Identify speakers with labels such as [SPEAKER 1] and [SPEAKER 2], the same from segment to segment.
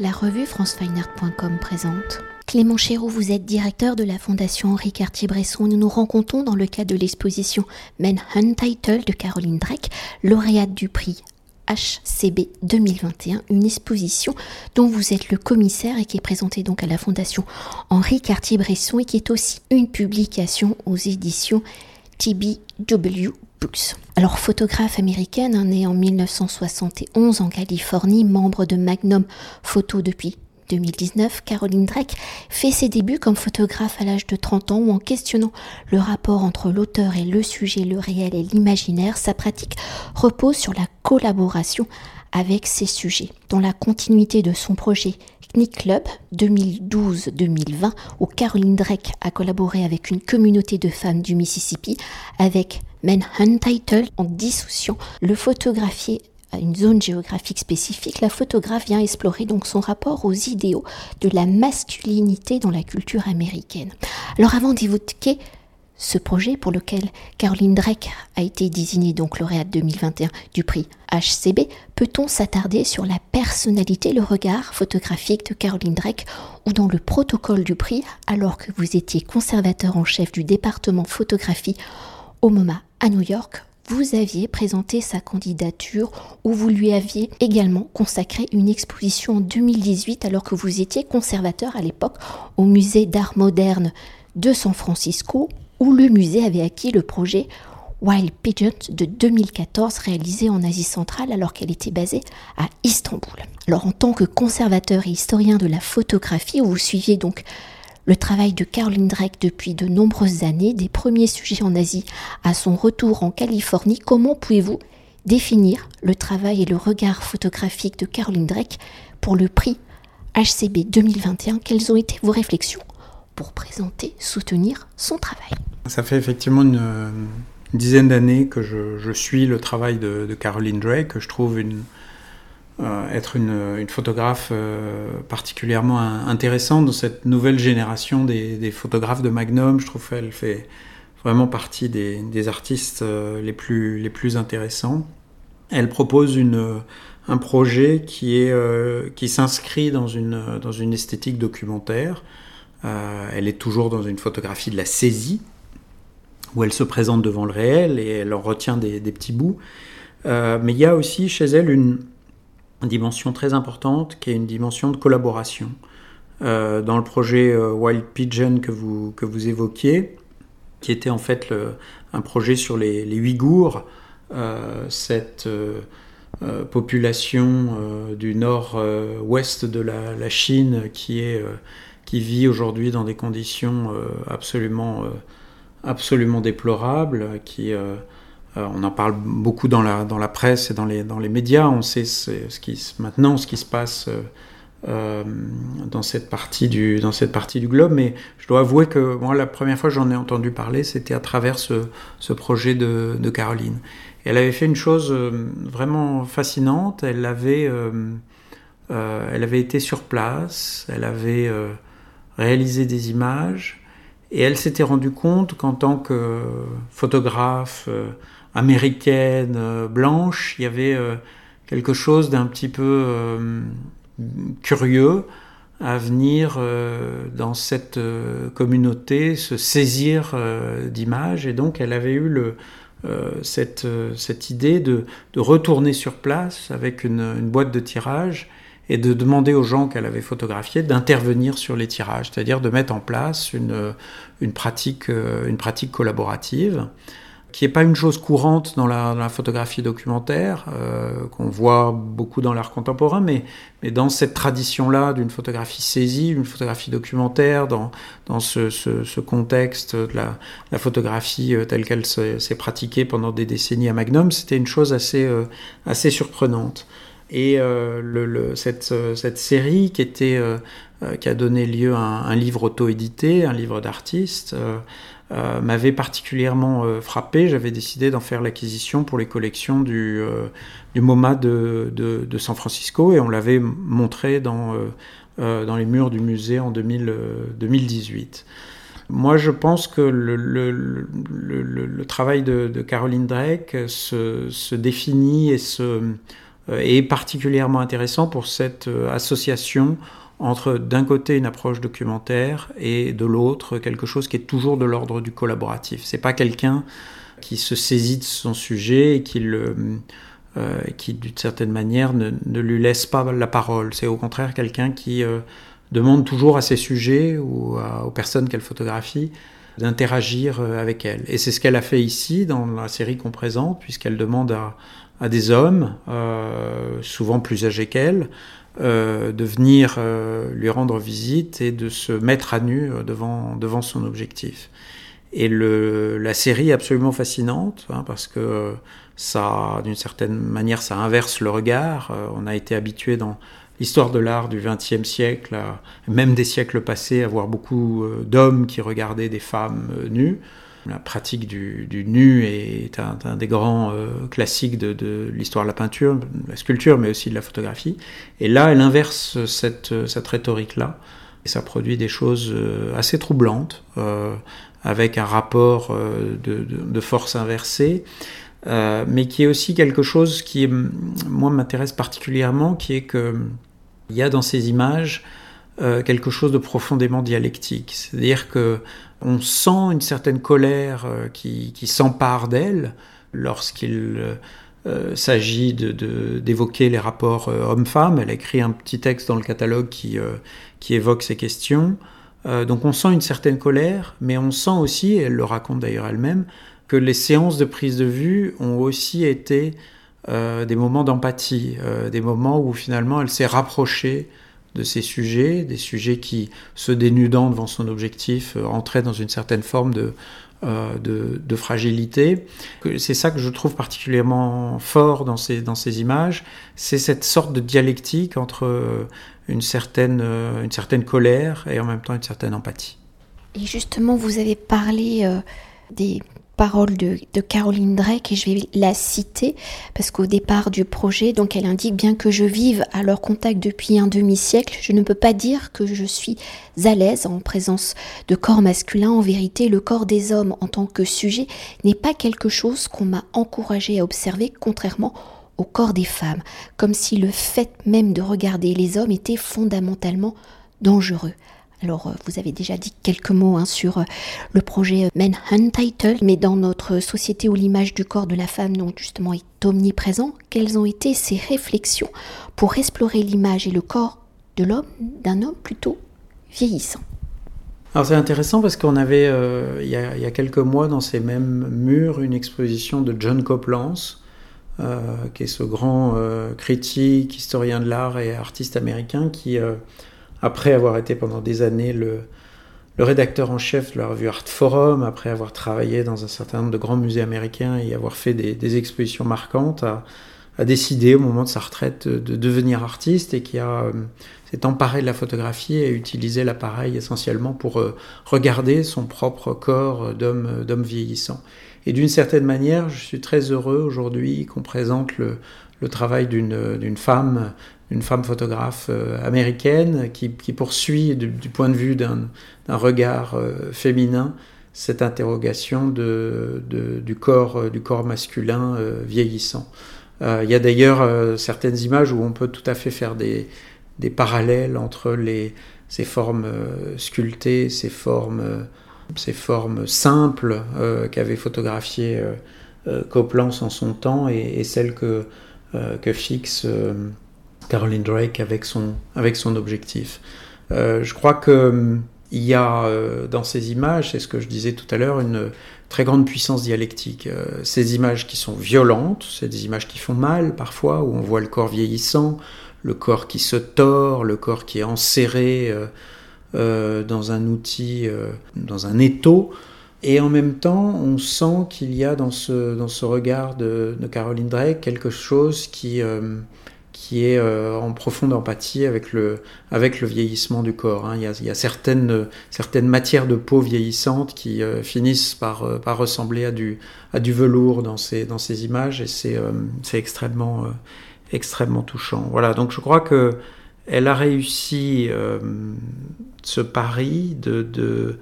[SPEAKER 1] La revue francefineart.com présente. Clément Chéroux, vous êtes directeur de la Fondation Henri Cartier-Bresson. Nous nous rencontrons dans le cadre de l'exposition Men Untitled de Caroline Drake, lauréate du prix HCB 2021, une exposition dont vous êtes le commissaire et qui est présentée donc à la Fondation Henri Cartier-Bresson et qui est aussi une publication aux éditions TBW Alors photographe américaine, née en 1971 en Californie, membre de Magnum Photo depuis 2019, Caroline Drake fait ses débuts comme photographe à l'âge de 30 ans où en questionnant le rapport entre l'auteur et le sujet, le réel et l'imaginaire, sa pratique repose sur la collaboration avec ses sujets. Dans la continuité de son projet Knick Club 2012-2020, où Caroline Drake a collaboré avec une communauté de femmes du Mississippi, avec Men Untitled, en dissociant le photographier à une zone géographique spécifique, la photographe vient explorer donc son rapport aux idéaux de la masculinité dans la culture américaine. Alors avant d'évoquer ce projet pour lequel Caroline Drake a été désignée donc lauréate 2021 du prix HCB, peut-on s'attarder sur la personnalité, le regard photographique de Caroline Drake ou dans le protocole du prix alors que vous étiez conservateur en chef du département photographie au MoMA à New York vous aviez présenté sa candidature où vous lui aviez également consacré une exposition en 2018 alors que vous étiez conservateur à l'époque au musée d'art moderne de San Francisco? Où le musée avait acquis le projet Wild Pigeon de 2014 réalisé en Asie centrale alors qu'elle était basée à Istanbul. Alors en tant que conservateur et historien de la photographie, où vous suiviez donc le travail de Caroline Drake depuis de nombreuses années, des premiers sujets en Asie à son retour en Californie, comment pouvez-vous définir le travail et le regard photographique de Caroline Drake pour le prix HCB 2021 Quelles ont été vos réflexions? Pour présenter, soutenir son travail
[SPEAKER 2] Ça fait effectivement une, dizaine d'années que je, suis le travail de, Caroline Drake, que je trouve euh, être une, photographe euh, particulièrement intéressante dans cette nouvelle génération des, photographes de Magnum. Je trouve qu'elle fait vraiment partie des, artistes euh, les, plus, intéressants. Elle propose un projet qui, s'inscrit dans une esthétique documentaire. Elle est toujours dans une photographie de la saisie, où elle se présente devant le réel et elle en retient des, petits bouts. mais il y a aussi chez elle une, dimension très importante qui est une dimension de collaboration. Euh, dans le projet euh, Wild Pigeon que vous, que vous évoquiez, qui était en fait un projet sur les, les Ouïghours, euh, cette population du nord-ouest de la, Chine qui, est, qui vit aujourd'hui dans des conditions absolument, absolument déplorables, qui euh, on en parle beaucoup dans la, dans la presse et dans les, dans les médias. On sait ce, qui, maintenant ce qui se passe euh, euh, dans, cette partie du, dans cette partie du globe. Mais je dois avouer que moi, la première fois que j'en ai entendu parler, c'était à travers ce, ce projet de, Caroline. Elle avait fait une chose vraiment fascinante. Elle avait, elle avait été sur place, elle avait réalisé des images. Et elle s'était rendue compte qu'en tant que photographe, américaine, euh, blanche, il y avait euh, quelque chose d'un petit peu euh, curieux à venir dans cette communauté, se saisir d'images. Et donc elle avait eu cette, cette, idée de, de, retourner sur place avec une, boîte de tirage et de demander aux gens qu'elle avait photographiés d'intervenir sur les tirages, c'est-à-dire de mettre en place une, une, pratique, une pratique collaborative qui n'est pas une chose courante dans la, photographie documentaire, euh, qu'on voit beaucoup dans l'art contemporain, mais, mais dans cette tradition-là d'une photographie saisie, une photographie documentaire, dans, dans ce, ce, contexte de la, la photographie euh, telle qu'elle s'est pratiquée pendant des décennies à Magnum, c'était une chose assez, euh, assez surprenante. Et euh, le, cette, série qui, était, qui a donné lieu à un, livre auto-édité, un livre d'artiste, euh, m'avait particulièrement euh, frappé. J'avais décidé d'en faire l'acquisition pour les collections du, euh, MoMA de, San Francisco et on l'avait montré dans, les murs du musée en 2000, 2018. Moi, je pense que le, travail de, Caroline Drake se, définit et se est particulièrement intéressant pour cette association entre d'un côté une approche documentaire et de l'autre quelque chose qui est toujours de l'ordre du collaboratif. C'est pas quelqu'un qui se saisit de son sujet et qui euh, qui d'une certaine manière ne, ne, lui laisse pas la parole. C'est au contraire quelqu'un qui euh, demande toujours à ses sujets ou aux personnes qu'elle photographie d'interagir euh, avec elle. Et c'est ce qu'elle a fait ici dans la série qu'on présente, puisqu'elle demande à, des hommes, euh, souvent plus âgés qu'elle, euh, de venir lui rendre visite et de se mettre à nu devant, devant son objectif. Et le, la série est absolument fascinante, hein, parce que ça, d'une certaine manière, ça inverse le regard. On a été habitué dans l'histoire de l'art du XXe siècle, même des siècles passés, à voir beaucoup euh, d'hommes qui regardaient des femmes euh, nues. La pratique du, nu est un, des grands classiques de, l'histoire de la peinture, de la sculpture, mais aussi de la photographie. Et là, elle inverse cette, cette rhétorique-là. Et ça produit des choses assez troublantes, euh, avec un rapport de, force inversée. Euh, mais qui est aussi quelque chose qui, moi, m'intéresse particulièrement, qui est que il y a dans ces images euh, quelque chose de profondément dialectique. C'est-à-dire que on sent une certaine colère euh, qui, s'empare d'elle lorsqu'il euh, s'agit d'évoquer de, les rapports hommes-femmes. Elle a écrit un petit texte dans le catalogue qui, qui évoque ces questions. donc on sent une certaine colère, mais on sent aussi, et elle le raconte d'ailleurs elle-même, que les séances de prise de vue ont aussi été euh, des moments d'empathie, euh, des moments où finalement elle s'est rapprochée de ces sujets, des sujets qui, se dénudant devant son objectif, euh, entraient dans une certaine forme de, de, de, fragilité. C'est ça que je trouve particulièrement fort dans ces, dans ces images, c'est cette sorte de dialectique entre une certaine, une certaine colère et en même temps une certaine empathie.
[SPEAKER 1] Et justement, vous avez parlé des parole de, Caroline Drake et je vais la citer parce qu'au départ du projet, donc elle indique bien que je vive à leur contact depuis un demi-siècle, je ne peux pas dire que je suis à l'aise en présence de corps masculins. En vérité, le corps des hommes en tant que sujet n'est pas quelque chose qu'on m'a encouragé à observer, contrairement au corps des femmes, comme si le fait même de regarder les hommes était fondamentalement dangereux. Alors, euh, vous avez déjà dit quelques mots hein, sur euh, le projet Manhunt Title, mais dans notre société où l'image du corps de la femme, donc justement, est omniprésent, quelles ont été ces réflexions pour explorer l'image et le corps de l'homme, d'un homme plutôt vieillissant?
[SPEAKER 2] Alors c'est intéressant parce qu'on avait, euh, il, y a, quelques mois, dans ces mêmes murs, une exposition de John Coplance, euh, qui est ce grand euh, critique, historien de l'art et artiste américain qui après avoir été pendant des années le, rédacteur en chef de la revue Art Forum, après avoir travaillé dans un certain nombre de grands musées américains et avoir fait des, expositions marquantes, a, a, décidé au moment de sa retraite de, de devenir artiste et qui a euh, s'est emparé de la photographie et utilisé l'appareil essentiellement pour euh, regarder son propre corps d'homme d'homme vieillissant. Et d'une certaine manière, je suis très heureux aujourd'hui qu'on présente le, le travail d'une femme une femme photographe euh, américaine qui, poursuit du, point de vue d'un regard euh, féminin cette interrogation du, corps, euh, du corps masculin euh, vieillissant. Euh, il y a d'ailleurs euh, certaines images où on peut tout à fait faire des, parallèles entre ces formes sculptées, ces formes, simples qu'avait photographié Coplance en son temps et, et celles que, que fixe Caroline Drake avec son, avec son objectif. Euh, je crois que il y a euh, dans ces images, c'est ce que je disais tout à l'heure, une très grande puissance dialectique. Euh, ces images qui sont violentes, c'est des images qui font mal parfois, où on voit le corps vieillissant, le corps qui se tord, le corps qui est enserré dans un outil, dans un étau. Et en même temps, on sent qu'il y a dans ce, dans ce regard de, de Caroline Drake quelque chose qui qui est euh, en profonde empathie avec le, avec le vieillissement du corps. Hein. Il, y a, certaines, certaines matières de peau vieillissantes qui euh, finissent par, euh, par ressembler à du, à du velours dans ces, dans ces images et c'est extrêmement, extrêmement touchant. Voilà, donc je crois que elle a réussi ce pari de, de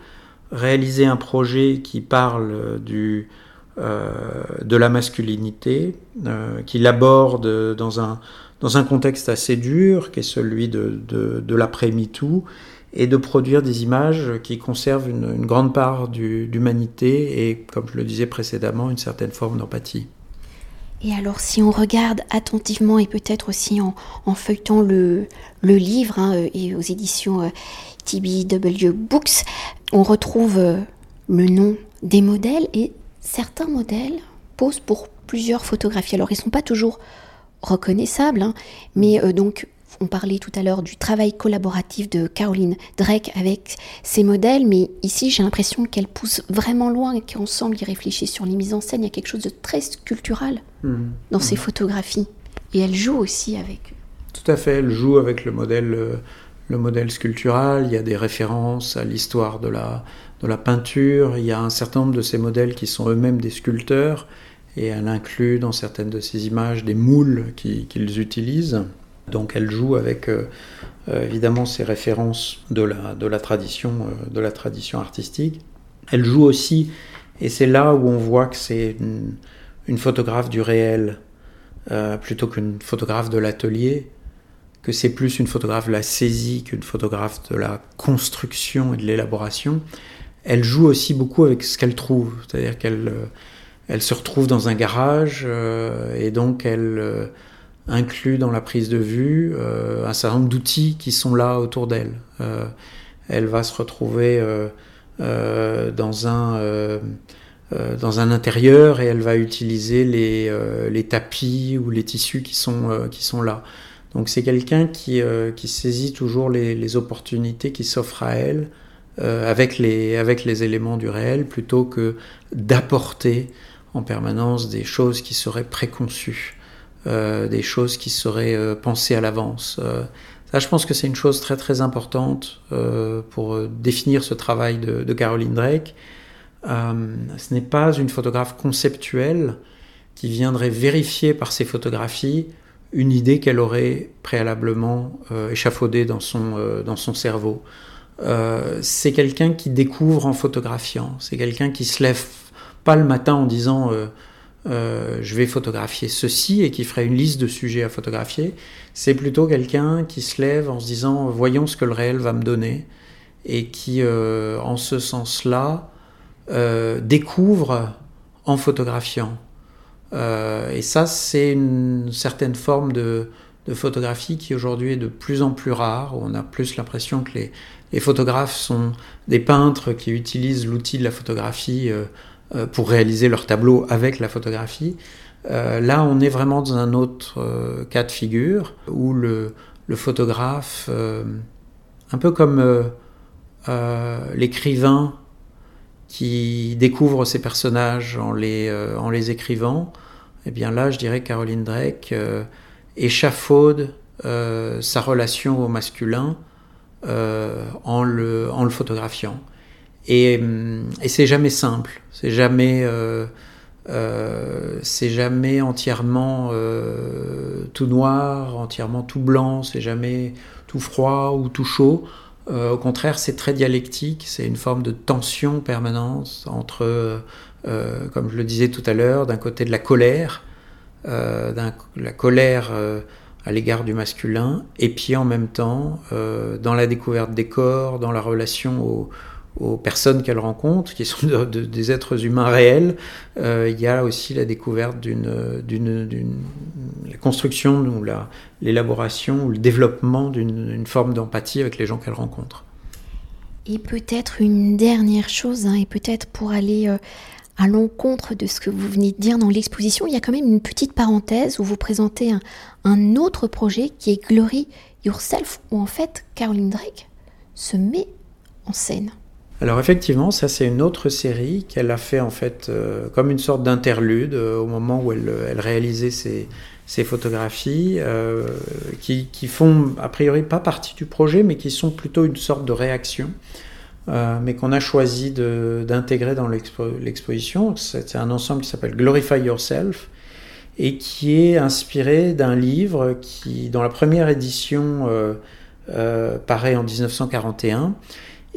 [SPEAKER 2] réaliser un projet qui parle du, de la masculinité, qui l'aborde dans un dans un contexte assez dur, qui est celui de, de, l'après-MeToo, et de produire des images qui conservent une, grande part d'humanité et, comme je le disais précédemment, une certaine forme d'empathie.
[SPEAKER 1] Et alors, si on regarde attentivement et peut-être aussi en, feuilletant le, le livre hein, euh, et aux éditions euh, TBW Books, on retrouve euh, le nom des modèles et certains modèles posent pour plusieurs photographies. Alors, ils ne sont pas toujours reconnaissables, hein, mais donc on parlait tout à l'heure du travail collaboratif de Caroline Drake avec ses modèles, mais ici j'ai l'impression qu'elle pousse vraiment loin et qu'ensemble ils réfléchissent sur les mises en scène. Il y a quelque chose de très sculptural mmh. dans ses mmh. photographies. Et elle joue aussi avec.
[SPEAKER 2] Tout à fait, elle joue avec le modèle, euh, le modèle sculptural. Il y a des références à l'histoire de la, de la peinture. Il y a un certain nombre de ces modèles qui sont eux-mêmes des sculpteurs. Et elle inclut dans certaines de ces images des moules qu'ils utilisent. Donc elle joue avec euh, euh, évidemment ses références euh, de la tradition artistique. Elle joue aussi, et c'est là où on voit que c'est une, photographe du réel plutôt qu'une photographe de l'atelier, que c'est plus une photographe de la saisie qu'une photographe de la construction et de l'élaboration. Elle joue aussi beaucoup avec ce qu'elle trouve, c'est-à-dire qu'elle elle se retrouve dans un garage et donc elle inclut dans la prise de vue euh, un certain nombre d'outils qui sont là autour d'elle. Euh, elle va se retrouver euh, dans un intérieur et elle va utiliser les, tapis ou les tissus qui sont, là. Donc c'est quelqu'un qui, saisit toujours les opportunités qui s'offrent à elle avec, les, avec les éléments du réel plutôt que d'apporter en permanence des choses qui seraient préconçues. Euh, des choses qui seraient euh, pensées à l'avance. Euh, ça, je pense que c'est une chose très très importante pour définir ce travail de, de Caroline Drake. ce n'est pas une photographe conceptuelle qui viendrait vérifier par ses photographies une idée qu'elle aurait préalablement échafaudée dans son, dans son cerveau. C'est quelqu'un qui découvre en photographiant. C'est quelqu'un qui se lève pas le matin en disant euh, je vais photographier ceci et qui ferait une liste de sujets à photographier. C'est plutôt quelqu'un qui se lève en se disant voyons ce que le réel va me donner et qui, euh, en ce sens-là, euh, découvre en photographiant. et ça, c'est une certaine forme de, photographie qui aujourd'hui est de plus en plus rare. On a plus l'impression que les, les, photographes sont des peintres qui utilisent l'outil de la photographie euh, pour réaliser leur tableau avec la photographie. Euh, là, on est vraiment dans un autre euh, cas de figure où le, le photographe, un peu comme l'écrivain qui découvre ses personnages en les, en les écrivant, eh bien là, je dirais Caroline Drake échafaude sa relation au masculin en, le, en le photographiant. Et, et c'est jamais simple, c'est jamais, euh, euh, c'est jamais entièrement euh, tout noir, entièrement tout blanc, c'est jamais tout froid ou tout chaud. Euh, au contraire, c'est très dialectique, c'est une forme de tension permanente entre, euh, comme je le disais tout à l'heure, d'un côté de la colère, la colère à l'égard du masculin, et puis en même temps, dans la découverte des corps, dans la relation au, aux personnes qu'elle rencontre, qui sont des êtres humains réels, euh, il y a aussi la découverte d'une, d'une, la construction ou l'élaboration ou le développement d'une forme d'empathie avec les gens qu'elle rencontre.
[SPEAKER 1] Et peut-être une dernière chose, hein, et peut-être pour aller euh, à l'encontre de ce que vous venez de dire dans l'exposition, il y a quand même une petite parenthèse où vous présentez un, autre projet qui est Glory Yourself, où en fait Caroline Drake se met en scène.
[SPEAKER 2] Alors effectivement, ça c'est une autre série qu'elle a fait en fait euh, comme une sorte d'interlude euh, au moment où elle, réalisait ses photographies, euh, qui, qui, font a priori pas partie du projet, mais qui sont plutôt une sorte de réaction, mais qu'on a choisi d'intégrer dans l'exposition. C'est un ensemble qui s'appelle Glorify Yourself et qui est inspiré d'un livre qui, dans la première édition, paraît en 1941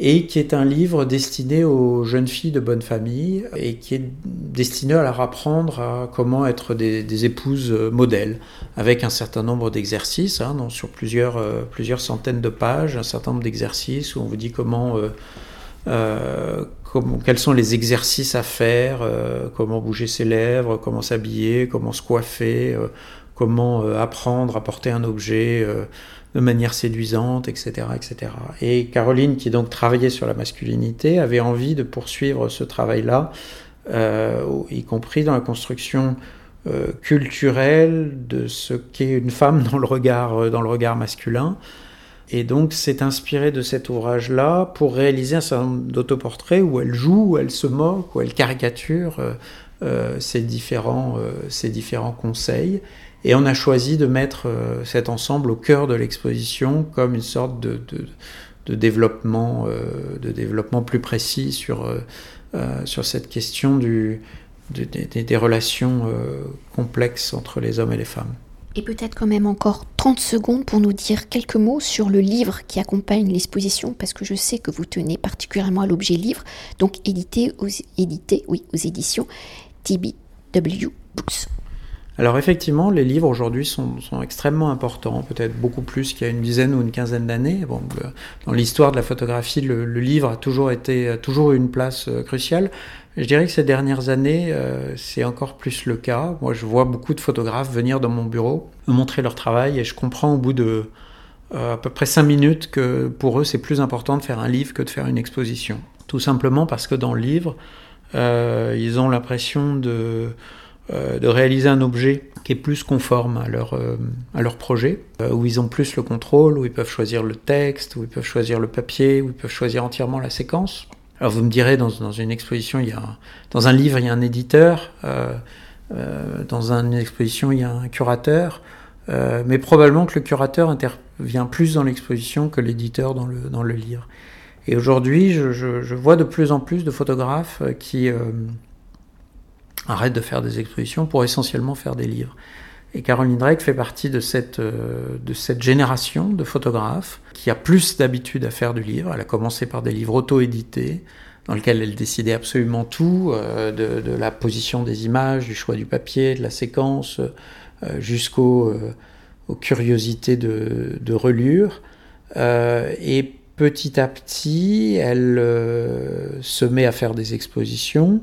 [SPEAKER 2] et qui est un livre destiné aux jeunes filles de bonne famille et qui est destiné à leur apprendre à comment être des, épouses modèles, avec un certain nombre d'exercices, hein, sur plusieurs, euh, plusieurs centaines de pages, un certain nombre d'exercices où on vous dit comment, euh, euh, comment, quels sont les exercices à faire, comment bouger ses lèvres, comment s'habiller, comment se coiffer, comment apprendre à porter un objet de manière séduisante, etc., etc. Et Caroline, qui donc travaillait sur la masculinité, avait envie de poursuivre ce travail-là, euh, y compris dans la construction euh, culturelle de ce qu'est une femme euh, dans le regard masculin. Et donc s'est inspirée de cet ouvrage-là pour réaliser un certain nombre d'autoportraits où elle joue, où elle se moque, où elle caricature ces, différents, ces différents conseils. Et on a choisi de mettre euh, cet ensemble au cœur de l'exposition comme une sorte de, de, développement, euh, de développement plus précis sur, euh, sur cette question du, des relations complexes entre les hommes et les femmes.
[SPEAKER 1] Et peut-être quand même encore 30 secondes pour nous dire quelques mots sur le livre qui accompagne l'exposition, parce que je sais que vous tenez particulièrement à l'objet livre, donc édité aux, édité, oui, éditions TBW Books.
[SPEAKER 2] Alors effectivement, les livres aujourd'hui sont, extrêmement importants, peut-être beaucoup plus qu'il y a une dizaine ou une quinzaine d'années. Dans l'histoire de la photographie, le, livre a toujours été, toujours eu une place euh, cruciale. Je dirais que ces dernières années, euh, c'est encore plus le cas. Moi, je vois beaucoup de photographes venir dans mon bureau, me montrer leur travail, et je comprends au bout de euh, à peu près cinq minutes que pour eux, c'est plus important de faire un livre que de faire une exposition. Tout simplement parce que dans le livre, ils ont l'impression de de réaliser un objet qui est plus conforme à leur, euh, à leur projet, euh, où ils ont plus le contrôle, où ils peuvent choisir le texte, où ils peuvent choisir le papier, où ils peuvent choisir entièrement la séquence. Alors vous me direz, dans, dans une exposition, il y a, dans un livre, il y a un éditeur, dans une exposition, il y a un curateur, mais probablement que le curateur intervient plus dans l'exposition que l'éditeur dans le, dans le livre. Et aujourd'hui, je, je, vois de plus en plus de photographes qui arrête de faire des expositions pour essentiellement faire des livres. Et Caroline Drake fait partie de cette, euh, de cette génération de photographes qui a plus d'habitude à faire du livre. Elle a commencé par des livres auto-édités, dans lesquels elle décidait absolument tout, euh, de, la position des images, du choix du papier, de la séquence, euh, jusqu'aux curiosités de, de relure. et petit à petit, elle se met à faire des expositions.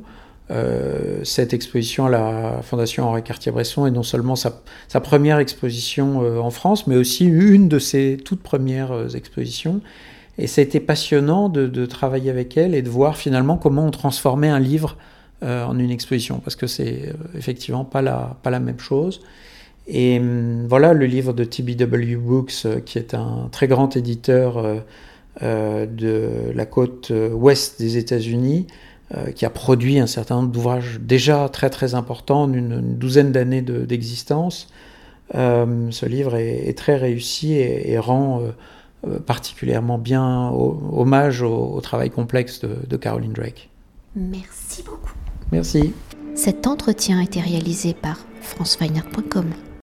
[SPEAKER 2] Euh, cette exposition à la Fondation Henri Cartier-Bresson est non seulement sa, première exposition euh, en France, mais aussi une de ses toutes premières euh, expositions. Et ça a été passionnant de, travailler avec elle et de voir finalement comment on transformait un livre en une exposition, parce que c'est effectivement pas la, pas la même chose. Et hum, voilà le livre de TBW Books, qui est un très grand éditeur de la côte ouest des États-Unis, euh, qui a produit un certain nombre d'ouvrages déjà très très importants, une, douzaine d'années d'existence. Euh, ce livre est, très réussi et, rend euh, particulièrement bien hommage au, travail complexe de, de Caroline Drake.
[SPEAKER 1] Merci beaucoup.
[SPEAKER 2] Merci.
[SPEAKER 1] Cet entretien a été réalisé par franceweiner.com.